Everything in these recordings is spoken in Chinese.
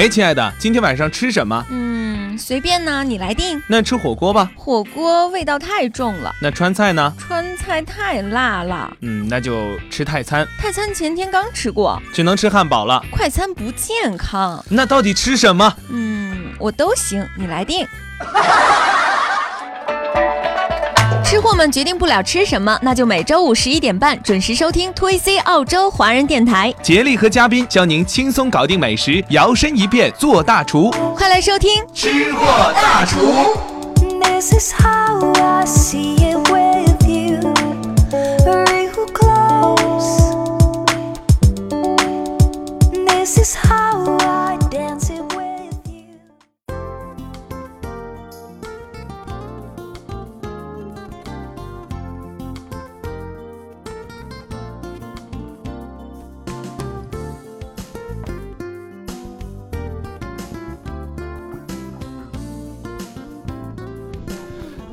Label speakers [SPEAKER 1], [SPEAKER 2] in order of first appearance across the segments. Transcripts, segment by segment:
[SPEAKER 1] 哎，亲爱的，今天晚上吃什么？
[SPEAKER 2] 嗯，随便呢，你来定。
[SPEAKER 1] 那吃火锅吧。
[SPEAKER 2] 火锅味道太重了。
[SPEAKER 1] 那川菜呢？
[SPEAKER 2] 川菜太辣了。
[SPEAKER 1] 嗯，那就吃泰餐。
[SPEAKER 2] 泰餐前天刚吃过，
[SPEAKER 1] 只能吃汉堡了。
[SPEAKER 2] 快餐不健康。
[SPEAKER 1] 那到底吃什么？
[SPEAKER 2] 嗯，我都行，你来定。吃货们决定不了吃什么，那就每周五十一点半准时收听 TVC 澳洲华人电台，
[SPEAKER 1] 杰力和嘉宾教您轻松搞定美食，摇身一变做大厨。
[SPEAKER 2] 快来收听
[SPEAKER 1] 吃货大厨。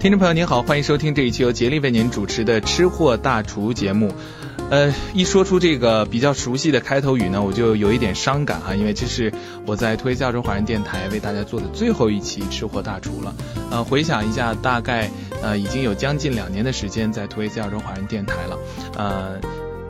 [SPEAKER 1] 听众朋友您好，欢迎收听这一期由杰力为您主持的《吃货大厨》节目。呃，一说出这个比较熟悉的开头语呢，我就有一点伤感哈，因为这是我在推亚洲华人电台为大家做的最后一期《吃货大厨》了。呃，回想一下，大概呃已经有将近两年的时间在推亚洲华人电台了，呃，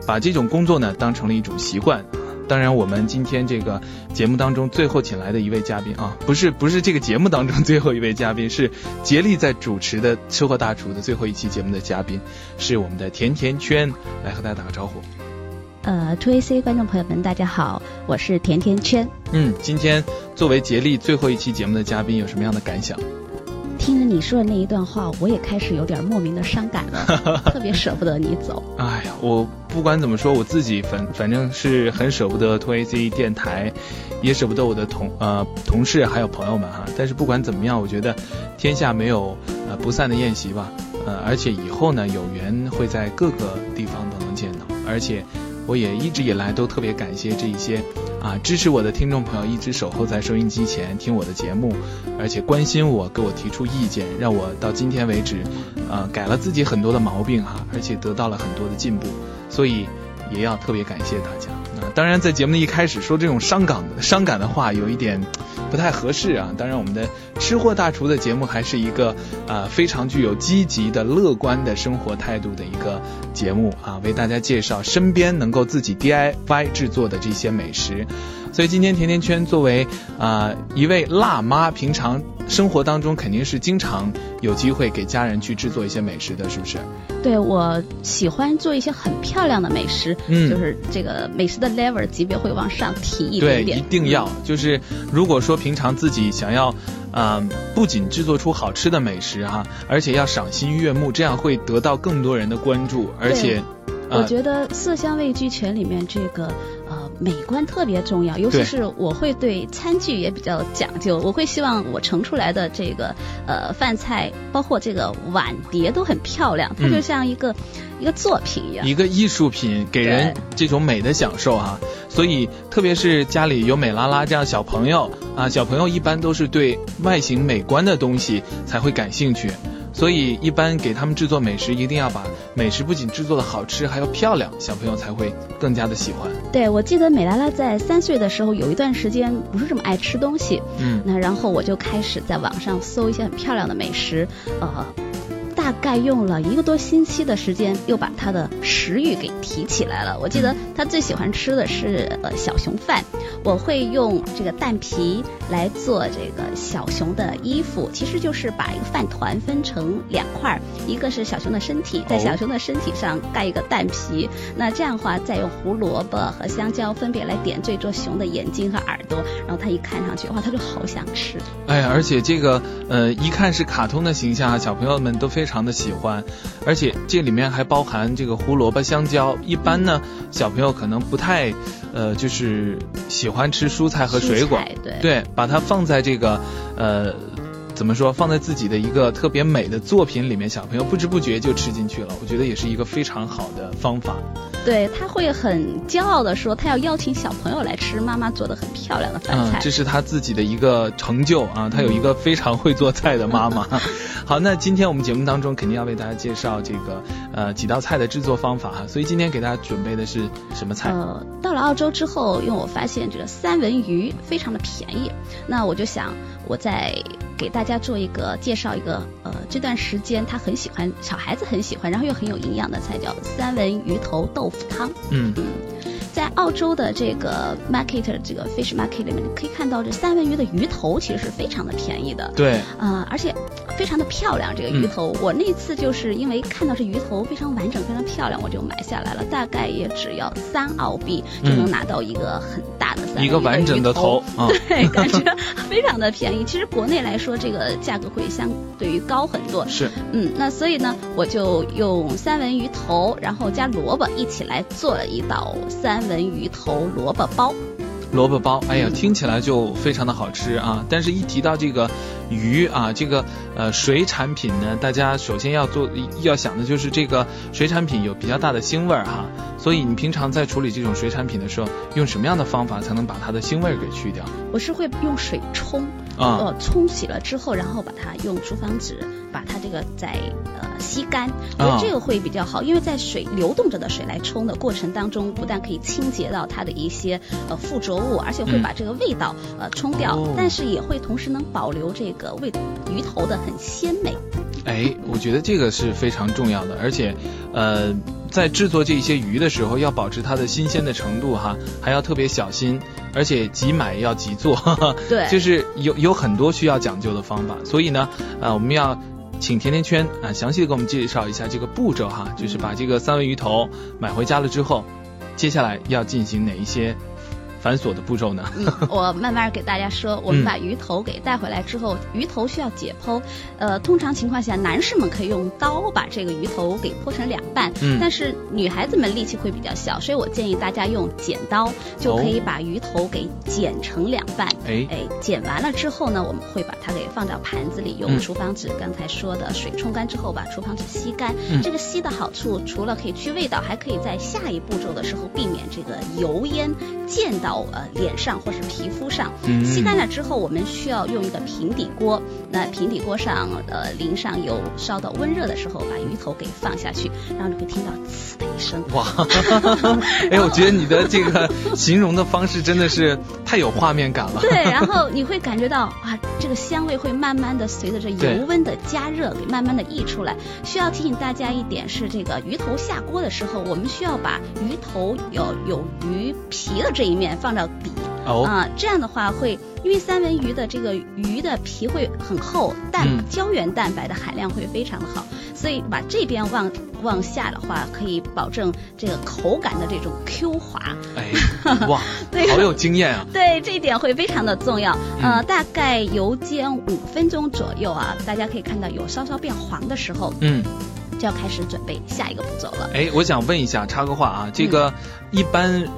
[SPEAKER 1] 把这种工作呢当成了一种习惯。当然，我们今天这个节目当中最后请来的一位嘉宾啊，不是不是这个节目当中最后一位嘉宾，是杰力在主持的《吃货大厨》的最后一期节目的嘉宾，是我们的甜甜圈，来和大家打个招呼。
[SPEAKER 3] 呃，Two A C 观众朋友们，大家好，我是甜甜圈。
[SPEAKER 1] 嗯，今天作为杰力最后一期节目的嘉宾，有什么样的感想？
[SPEAKER 3] 听了你说的那一段话，我也开始有点莫名的伤感了，特别舍不得你走。
[SPEAKER 1] 哎呀，我不管怎么说，我自己反反正是很舍不得 Two AC 电台，也舍不得我的同呃同事还有朋友们哈。但是不管怎么样，我觉得天下没有呃不散的宴席吧。呃，而且以后呢，有缘会在各个地方都能见到。而且我也一直以来都特别感谢这一些。啊，支持我的听众朋友一直守候在收音机前听我的节目，而且关心我，给我提出意见，让我到今天为止，呃，改了自己很多的毛病哈，而且得到了很多的进步，所以也要特别感谢大家。那当然，在节目的一开始说这种伤感的伤感的话，有一点不太合适啊。当然，我们的吃货大厨的节目还是一个啊非常具有积极的、乐观的生活态度的一个节目啊，为大家介绍身边能够自己 DIY 制作的这些美食。所以今天甜甜圈作为啊一位辣妈，平常生活当中肯定是经常有机会给家人去制作一些美食的，是不是？
[SPEAKER 3] 对，我喜欢做一些很漂亮的美食，嗯，就是这个美食的 level 级别会往上提一点
[SPEAKER 1] 点。对，一定要就是如果说平常自己想要啊，不仅制作出好吃的美食哈，而且要赏心悦目，这样会得到更多人的关注，而且。
[SPEAKER 3] 我觉得色香味俱全里面这个呃美观特别重要，尤其是我会对餐具也比较讲究，我会希望我盛出来的这个呃饭菜，包括这个碗碟都很漂亮，它就像一个一个作品一样，
[SPEAKER 1] 一个艺术品，给人这种美的享受哈。所以特别是家里有美拉拉这样小朋友啊，小朋友一般都是对外形美观的东西才会感兴趣。所以，一般给他们制作美食，一定要把美食不仅制作的好吃，还要漂亮，小朋友才会更加的喜欢。
[SPEAKER 3] 对，我记得美拉拉在三岁的时候，有一段时间不是这么爱吃东西，嗯，那然后我就开始在网上搜一些很漂亮的美食，呃。大概用了一个多星期的时间，又把他的食欲给提起来了。我记得他最喜欢吃的是呃小熊饭，我会用这个蛋皮来做这个小熊的衣服，其实就是把一个饭团分成两块，一个是小熊的身体，在小熊的身体上盖一个蛋皮，那这样的话再用胡萝卜和香蕉分别来点缀做熊的眼睛和耳朵，然后他一看上去，哇，他就好想吃。
[SPEAKER 1] 哎，而且这个呃一看是卡通的形象，小朋友们都非常。非常的喜欢，而且这里面还包含这个胡萝卜、香蕉。一般呢，小朋友可能不太，呃，就是喜欢吃蔬菜和水果。
[SPEAKER 3] 对
[SPEAKER 1] 对，把它放在这个，呃，怎么说？放在自己的一个特别美的作品里面，小朋友不知不觉就吃进去了。我觉得也是一个非常好的方法。
[SPEAKER 3] 对他会很骄傲的说，他要邀请小朋友来吃妈妈做的很漂亮的饭菜。
[SPEAKER 1] 嗯，这是他自己的一个成就啊，他有一个非常会做菜的妈妈。好，那今天我们节目当中肯定要为大家介绍这个呃几道菜的制作方法哈，所以今天给大家准备的是什么菜？
[SPEAKER 3] 呃，到了澳洲之后，因为我发现这个三文鱼非常的便宜，那我就想我再。给大家做一个介绍，一个呃这段时间他很喜欢，小孩子很喜欢，然后又很有营养的菜叫三文鱼头豆腐汤。嗯嗯，在澳洲的这个 market 这个 fish market 里面，你可以看到这三文鱼的鱼头其实是非常的便宜的。
[SPEAKER 1] 对。
[SPEAKER 3] 啊，而且非常的漂亮，这个鱼头，我那次就是因为看到这鱼头非常完整、非常漂亮，我就买下来了，大概也只要三澳币就能拿到一个很大的三
[SPEAKER 1] 一个完整的头。
[SPEAKER 3] 对，感觉非常的便宜。其实国内来说。说这个价格会相对于高很多，
[SPEAKER 1] 是，
[SPEAKER 3] 嗯，那所以呢，我就用三文鱼头，然后加萝卜一起来做了一道三文鱼头萝卜包。
[SPEAKER 1] 萝卜包，哎呀，听起来就非常的好吃啊！但是，一提到这个鱼啊，这个呃水产品呢，大家首先要做要想的就是这个水产品有比较大的腥味儿哈。所以，你平常在处理这种水产品的时候，用什么样的方法才能把它的腥味儿给去掉？
[SPEAKER 3] 我是会用水冲，啊呃，冲洗了之后，然后把它用厨房纸把它这个再呃吸干，我觉得这个会比较好，因为在水流动着的水来冲的过程当中，不但可以清洁到它的一些呃附着物，而且会把这个味道呃冲掉，但是也会同时能保留这个味鱼头的很鲜美。
[SPEAKER 1] 哎，我觉得这个是非常重要的，而且呃，在制作这些鱼的时候，要保持它的新鲜的程度哈，还要特别小心，而且即买要即做，
[SPEAKER 3] 对，
[SPEAKER 1] 就是有有很多需要讲究的方法，所以呢，呃，我们要请甜甜圈啊，详细的给我们介绍一下这个步骤哈，就是把这个三文鱼头买回家了之后，接下来要进行哪一些？繁琐的步骤呢？
[SPEAKER 3] 嗯，我慢慢给大家说。我们把鱼头给带回来之后，鱼头需要解剖。呃，通常情况下，男士们可以用刀把这个鱼头给剖成两半。嗯。但是女孩子们力气会比较小，所以我建议大家用剪刀就可以把鱼头给剪成两半。哎哎，剪完了之后呢，我们会把它给放到盘子里，用厨房纸刚才说的水冲干之后，把厨房纸吸干。这个吸的好处，除了可以去味道，还可以在下一步骤的时候避免这个油烟溅到。到呃脸上或是皮肤上，吸干了之后，我们需要用一个平底锅。那平底锅上呃淋上油，烧到温热的时候，把鱼头给放下去，然后你会听到呲的一声。
[SPEAKER 1] 哇，哎，我觉得你的这个形容的方式真的是太有画面感了。
[SPEAKER 3] 对，然后你会感觉到啊，这个香味会慢慢的随着这油温的加热给慢慢的溢出来。需要提醒大家一点是，这个鱼头下锅的时候，我们需要把鱼头有有鱼皮的这一面。放到底啊，这样的话会，因为三文鱼的这个鱼的皮会很厚，蛋胶原蛋白的含量会非常的好，所以把这边往往下的话，可以保证这个口感的这种 Q 滑。
[SPEAKER 1] 哎，哇，对好有经验啊！
[SPEAKER 3] 对，这一点会非常的重要。呃，大概油煎五分钟左右啊，大家可以看到有稍稍变黄的时候，嗯，就要开始准备下一个步骤了。
[SPEAKER 1] 哎，我想问一下，插个话啊，这个一般。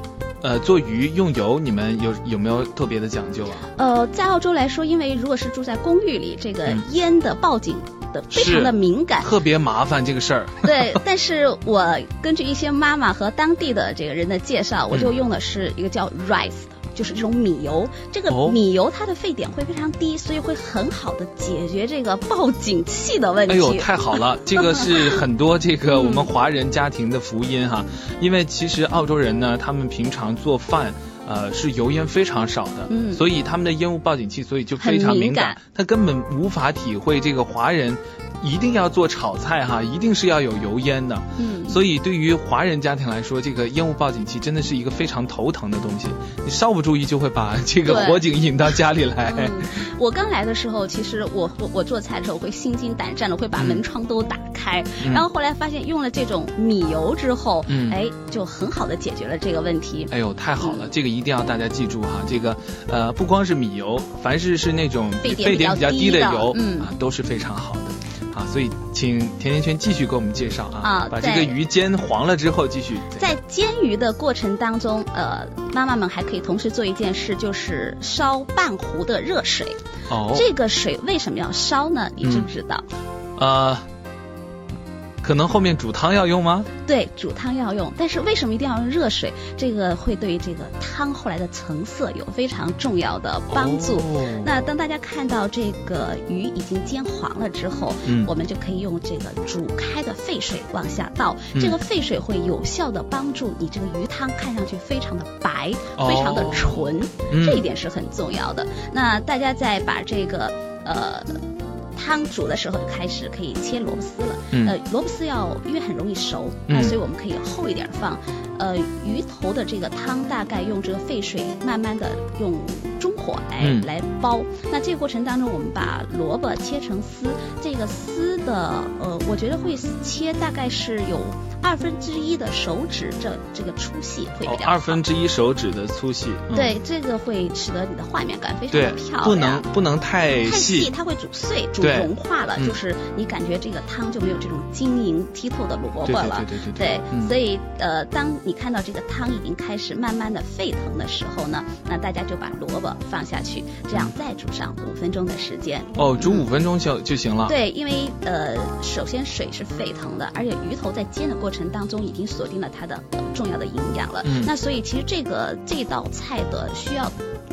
[SPEAKER 1] 呃，做鱼用油，你们有有没有特别的讲究啊？
[SPEAKER 3] 呃，在澳洲来说，因为如果是住在公寓里，这个烟的报警的非常的敏感，
[SPEAKER 1] 特别麻烦这个事儿。
[SPEAKER 3] 对，但是我根据一些妈妈和当地的这个人的介绍，我就用的是一个叫 rice 的。就是这种米油，这个米油它的沸点会非常低，所以会很好的解决这个报警器的问题。
[SPEAKER 1] 哎呦，太好了，这个是很多这个我们华人家庭的福音哈。因为其实澳洲人呢，他们平常做饭呃是油烟非常少的，嗯，所以他们的烟雾报警器所以就非常敏感，他根本无法体会这个华人。一定要做炒菜哈，一定是要有油烟的。嗯，所以对于华人家庭来说，这个烟雾报警器真的是一个非常头疼的东西。你稍不注意，就会把这个火警引到家里来。
[SPEAKER 3] 我刚来的时候，其实我我我做菜的时候会心惊胆战的，会把门窗都打开。然后后来发现用了这种米油之后，嗯哎，就很好的解决了这个问题。
[SPEAKER 1] 哎呦，太好了！这个一定要大家记住哈。这个呃，不光是米油，凡是是那种
[SPEAKER 3] 沸点比
[SPEAKER 1] 较低的
[SPEAKER 3] 油，
[SPEAKER 1] 嗯，都是非常好的。啊，所以请甜甜圈继续给我们介绍啊，啊，把这个鱼煎黄了之后继续。
[SPEAKER 3] 在煎鱼的过程当中，呃，妈妈们还可以同时做一件事，就是烧半壶的热水。哦。这个水为什么要烧呢？你知不知道？
[SPEAKER 1] 呃。可能后面煮汤要用吗？
[SPEAKER 3] 对，煮汤要用，但是为什么一定要用热水？这个会对这个汤后来的成色有非常重要的帮助。那当大家看到这个鱼已经煎黄了之后，嗯，我们就可以用这个煮开的沸水往下倒，这个沸水会有效的帮助你这个鱼汤看上去非常的白，非常的纯，这一点是很重要的。那大家再把这个呃。汤煮的时候就开始可以切萝卜丝了，呃，萝卜丝要因为很容易熟，那所以我们可以厚一点放。呃，鱼头的这个汤大概用这个沸水慢慢的用中火来来煲。那这个过程当中，我们把萝卜切成丝，这个丝的呃，我觉得会切大概是有。二分之一的手指这这个粗细会比较
[SPEAKER 1] 二分之一手指的粗细，
[SPEAKER 3] 对，这个会使得你的画面感非常的漂亮。
[SPEAKER 1] 不能不能太
[SPEAKER 3] 太细，它会煮碎、煮融化了，就是你感觉这个汤就没有这种晶莹剔透的萝卜了。
[SPEAKER 1] 对对对对。
[SPEAKER 3] 对，所以呃，当你看到这个汤已经开始慢慢的沸腾的时候呢，那大家就把萝卜放下去，这样再煮上五分钟的时间。
[SPEAKER 1] 哦，煮五分钟就就行了。
[SPEAKER 3] 对，因为呃，首先水是沸腾的，而且鱼头在煎的过。程当中已经锁定了它的重要的营养了，那所以其实这个这道菜的需要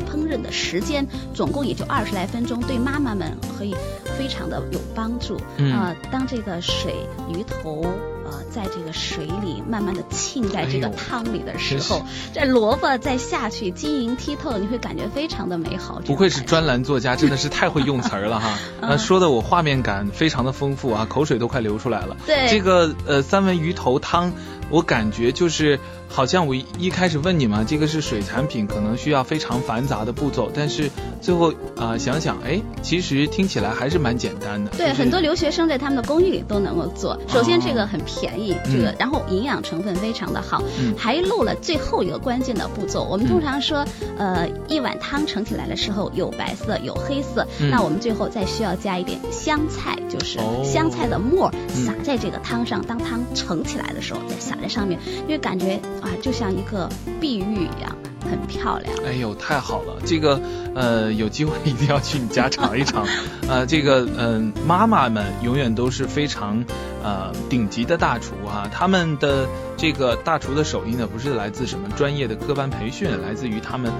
[SPEAKER 3] 烹饪的时间总共也就二十来分钟，对妈妈们可以非常的有帮助。啊，当这个水鱼头。呃，在这个水里慢慢的浸在这个汤里的时候，这萝卜再下去晶莹剔透，你会感觉非常的美好。
[SPEAKER 1] 不愧是专栏作家，真的是 太会用词儿了哈。那说的我画面感非常的丰富啊，口水都快流出来了。
[SPEAKER 3] 对，
[SPEAKER 1] 这个呃三文鱼头汤，我感觉就是。好像我一开始问你嘛，这个是水产品，可能需要非常繁杂的步骤，但是最后啊想想，哎，其实听起来还是蛮简单的。
[SPEAKER 3] 对，很多留学生在他们的公寓里都能够做。首先这个很便宜，这个然后营养成分非常的好，还漏了最后一个关键的步骤。我们通常说，呃，一碗汤盛起来的时候有白色有黑色，那我们最后再需要加一点香菜，就是香菜的末撒在这个汤上，当汤盛起来的时候再撒在上面，因为感觉。啊，就像一个碧玉一样，很漂亮。
[SPEAKER 1] 哎呦，太好了！这个，呃，有机会一定要去你家尝一尝。呃，这个，嗯，妈妈们永远都是非常，呃，顶级的大厨哈。他们的这个大厨的手艺呢，不是来自什么专业的科班培训，来自于他们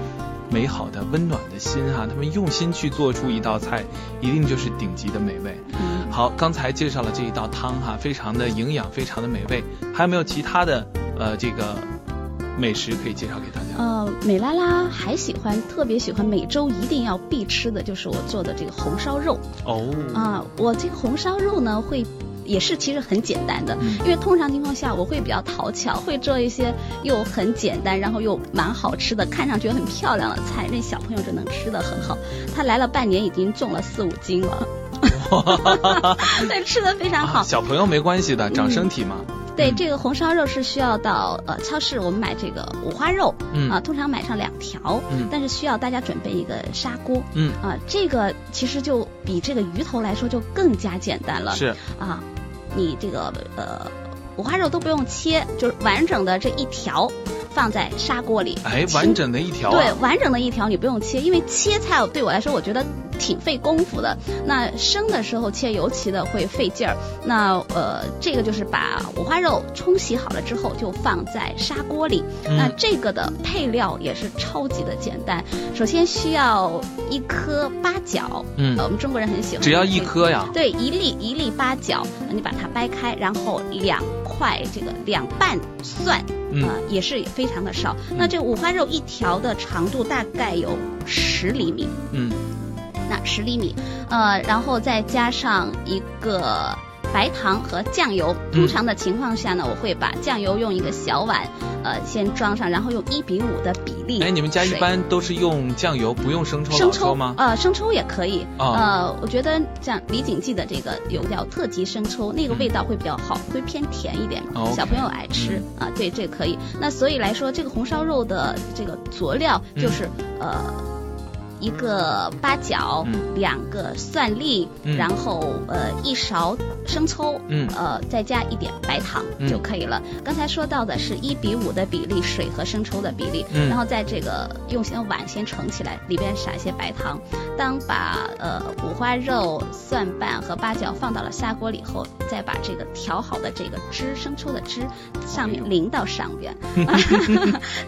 [SPEAKER 1] 美好的、温暖的心哈。他们用心去做出一道菜，一定就是顶级的美味。好，刚才介绍了这一道汤哈，非常的营养，非常的美味。还有没有其他的？呃，这个美食可以介绍给大家。
[SPEAKER 3] 呃，美拉拉还喜欢，特别喜欢每周一定要必吃的就是我做的这个红烧肉。
[SPEAKER 1] 哦。
[SPEAKER 3] 啊，我这个红烧肉呢，会也是其实很简单的，因为通常情况下我会比较讨巧，会做一些又很简单，然后又蛮好吃的，看上去很漂亮的菜，那小朋友就能吃的很好。他来了半年，已经重了四五斤了。对，吃的非常好。
[SPEAKER 1] 小朋友没关系的，长身体嘛。
[SPEAKER 3] 对，这个红烧肉是需要到呃超市，我们买这个五花肉，啊，通常买上两条，嗯。但是需要大家准备一个砂锅，嗯，啊，这个其实就比这个鱼头来说就更加简单了，
[SPEAKER 1] 是。
[SPEAKER 3] 啊，你这个呃五花肉都不用切，就是完整的这一条放在砂锅里，
[SPEAKER 1] 哎，完整的一条，
[SPEAKER 3] 对，完整的一条你不用切，因为切菜对我来说，我觉得。挺费功夫的，那生的时候切尤其的会费劲儿。那呃，这个就是把五花肉冲洗好了之后，就放在砂锅里。那这个的配料也是超级的简单。首先需要一颗八角，嗯，我们中国人很喜欢，
[SPEAKER 1] 只要一颗呀。
[SPEAKER 3] 对，一粒一粒八角，你把它掰开，然后两块这个两瓣蒜，嗯，也是非常的少。那这五花肉一条的长度大概有十厘米，嗯。那十厘米，呃，然后再加上一个白糖和酱油。通常的情况下呢，我会把酱油用一个小碗，呃，先装上，然后用一比五的比例。
[SPEAKER 1] 哎，你们家一般都是用酱油，不用生抽？
[SPEAKER 3] 生抽
[SPEAKER 1] 吗？
[SPEAKER 3] 呃，生抽也可以。呃，我觉得像李锦记的这个有叫特级生抽，那个味道会比较好，会偏甜一点，小朋友爱吃啊。对，这个可以。那所以来说，这个红烧肉的这个佐料就是呃。一个八角，两个蒜粒，然后呃一勺生抽，嗯，呃再加一点白糖就可以了。刚才说到的是一比五的比例，水和生抽的比例，然后在这个用先碗先盛起来，里边撒一些白糖。当把呃五花肉、蒜瓣和八角放到了砂锅里后，再把这个调好的这个汁，生抽的汁上面淋到上边。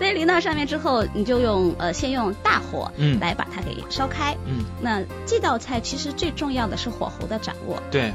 [SPEAKER 3] 那淋到上面之后，你就用呃先用大火来把它给烧开。嗯，那这道菜其实最重要的是火候的掌握。
[SPEAKER 1] 对。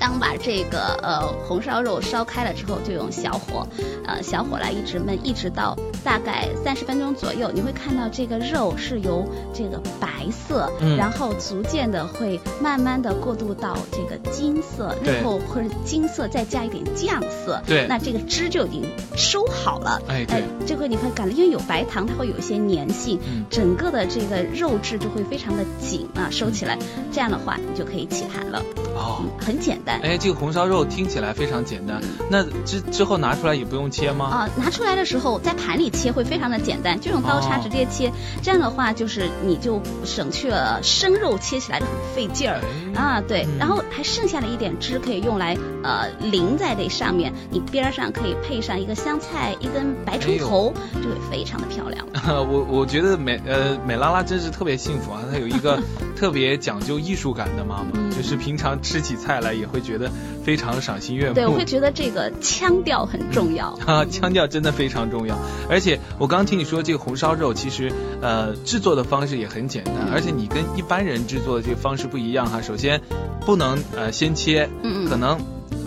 [SPEAKER 3] 当把这个呃红烧肉烧开了之后，就用小火，呃小火来一直焖，一直到大概三十分钟左右，你会看到这个肉是由这个白色，然后逐渐的会慢慢的过渡到这个金色，然后或者金色再加一点酱色，
[SPEAKER 1] 对，
[SPEAKER 3] 那这个汁就已经收好了，
[SPEAKER 1] 哎对，
[SPEAKER 3] 这回你会感觉因为有白糖，它会有一些粘性，整个的这个肉质就会非常的紧啊，收起来，这样的话你就可以起盘了，哦，很简单。
[SPEAKER 1] 哎，这个红烧肉听起来非常简单，那之之后拿出来也不用切吗？
[SPEAKER 3] 啊，拿出来的时候在盘里切会非常的简单，就用刀叉直接切，这样的话就是你就省去了生肉切起来的很费劲儿啊，对，然后还剩下的一点汁可以用来呃淋在这上面，你边上可以配上一个香菜，一根白葱头，就会非常的漂亮。
[SPEAKER 1] 我我觉得美呃美拉拉真是特别幸福啊，她有一个特别讲究艺术感的妈妈，就是平常吃起菜来也会。觉得非常赏心悦目。
[SPEAKER 3] 对，我会觉得这个腔调很重要。
[SPEAKER 1] 啊，腔调真的非常重要。而且我刚刚听你说这个红烧肉，其实呃制作的方式也很简单，而且你跟一般人制作的这个方式不一样哈。首先不能呃先切，可能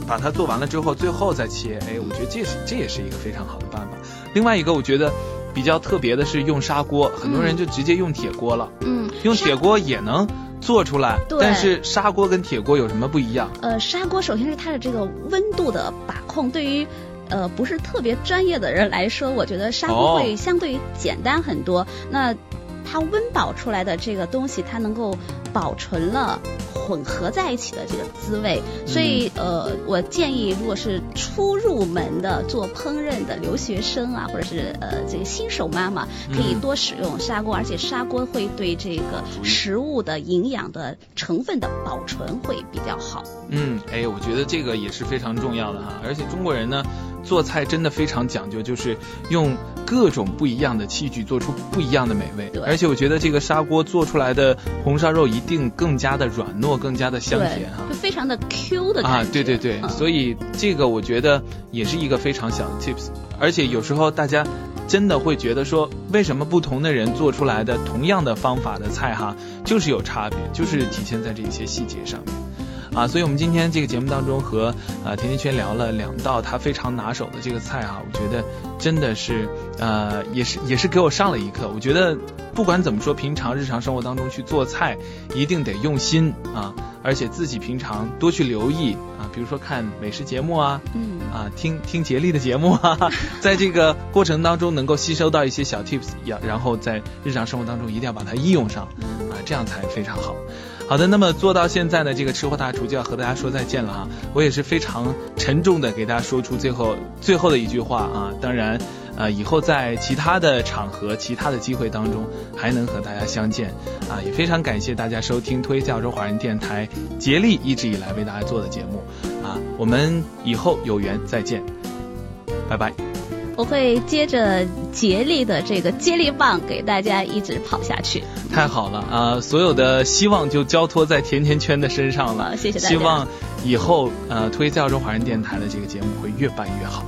[SPEAKER 1] 把它做完了之后最后再切。哎，我觉得这是这也是一个非常好的办法。另外一个我觉得比较特别的是用砂锅，很多人就直接用铁锅了。嗯，用铁锅也能。做出来，但是砂锅跟铁锅有什么不一样？
[SPEAKER 3] 呃，砂锅首先是它的这个温度的把控，对于呃不是特别专业的人来说，我觉得砂锅会相对于简单很多。那它温饱出来的这个东西，它能够保存了混合在一起的这个滋味，所以呃，我建议如果是初入门的做烹饪的留学生啊，或者是呃这个新手妈妈，可以多使用砂锅，而且砂锅会对这个食物的营养的成分的保存会比较好。
[SPEAKER 1] 嗯，哎，我觉得这个也是非常重要的哈，而且中国人呢。做菜真的非常讲究，就是用各种不一样的器具做出不一样的美味。而且我觉得这个砂锅做出来的红烧肉一定更加的软糯，更加的香甜哈，
[SPEAKER 3] 就非常的 Q 的
[SPEAKER 1] 啊，对对对，所以这个我觉得也是一个非常小的 tips。而且有时候大家真的会觉得说，为什么不同的人做出来的同样的方法的菜哈，就是有差别，就是体现在这些细节上面。啊，所以我们今天这个节目当中和啊甜甜圈聊了两道他非常拿手的这个菜哈，我觉得真的是呃也是也是给我上了一课。我觉得不管怎么说，平常日常生活当中去做菜一定得用心啊，而且自己平常多去留意啊，比如说看美食节目啊，嗯啊听听杰力的节目啊，在这个过程当中能够吸收到一些小 tips，要然后在日常生活当中一定要把它应用上啊，这样才非常好。好的，那么做到现在呢，这个吃货大厨就要和大家说再见了哈。我也是非常沉重的给大家说出最后最后的一句话啊。当然，呃，以后在其他的场合、其他的机会当中还能和大家相见啊。也非常感谢大家收听推亚洲华人电台竭力一直以来为大家做的节目啊。我们以后有缘再见，拜拜。
[SPEAKER 3] 我会接着竭力的这个接力棒给大家一直跑下去。
[SPEAKER 1] 太好了啊！所有的希望就交托在甜甜圈的身上了。
[SPEAKER 3] 谢谢大家。
[SPEAKER 1] 希望以后呃推教中华人电台的这个节目会越办越好。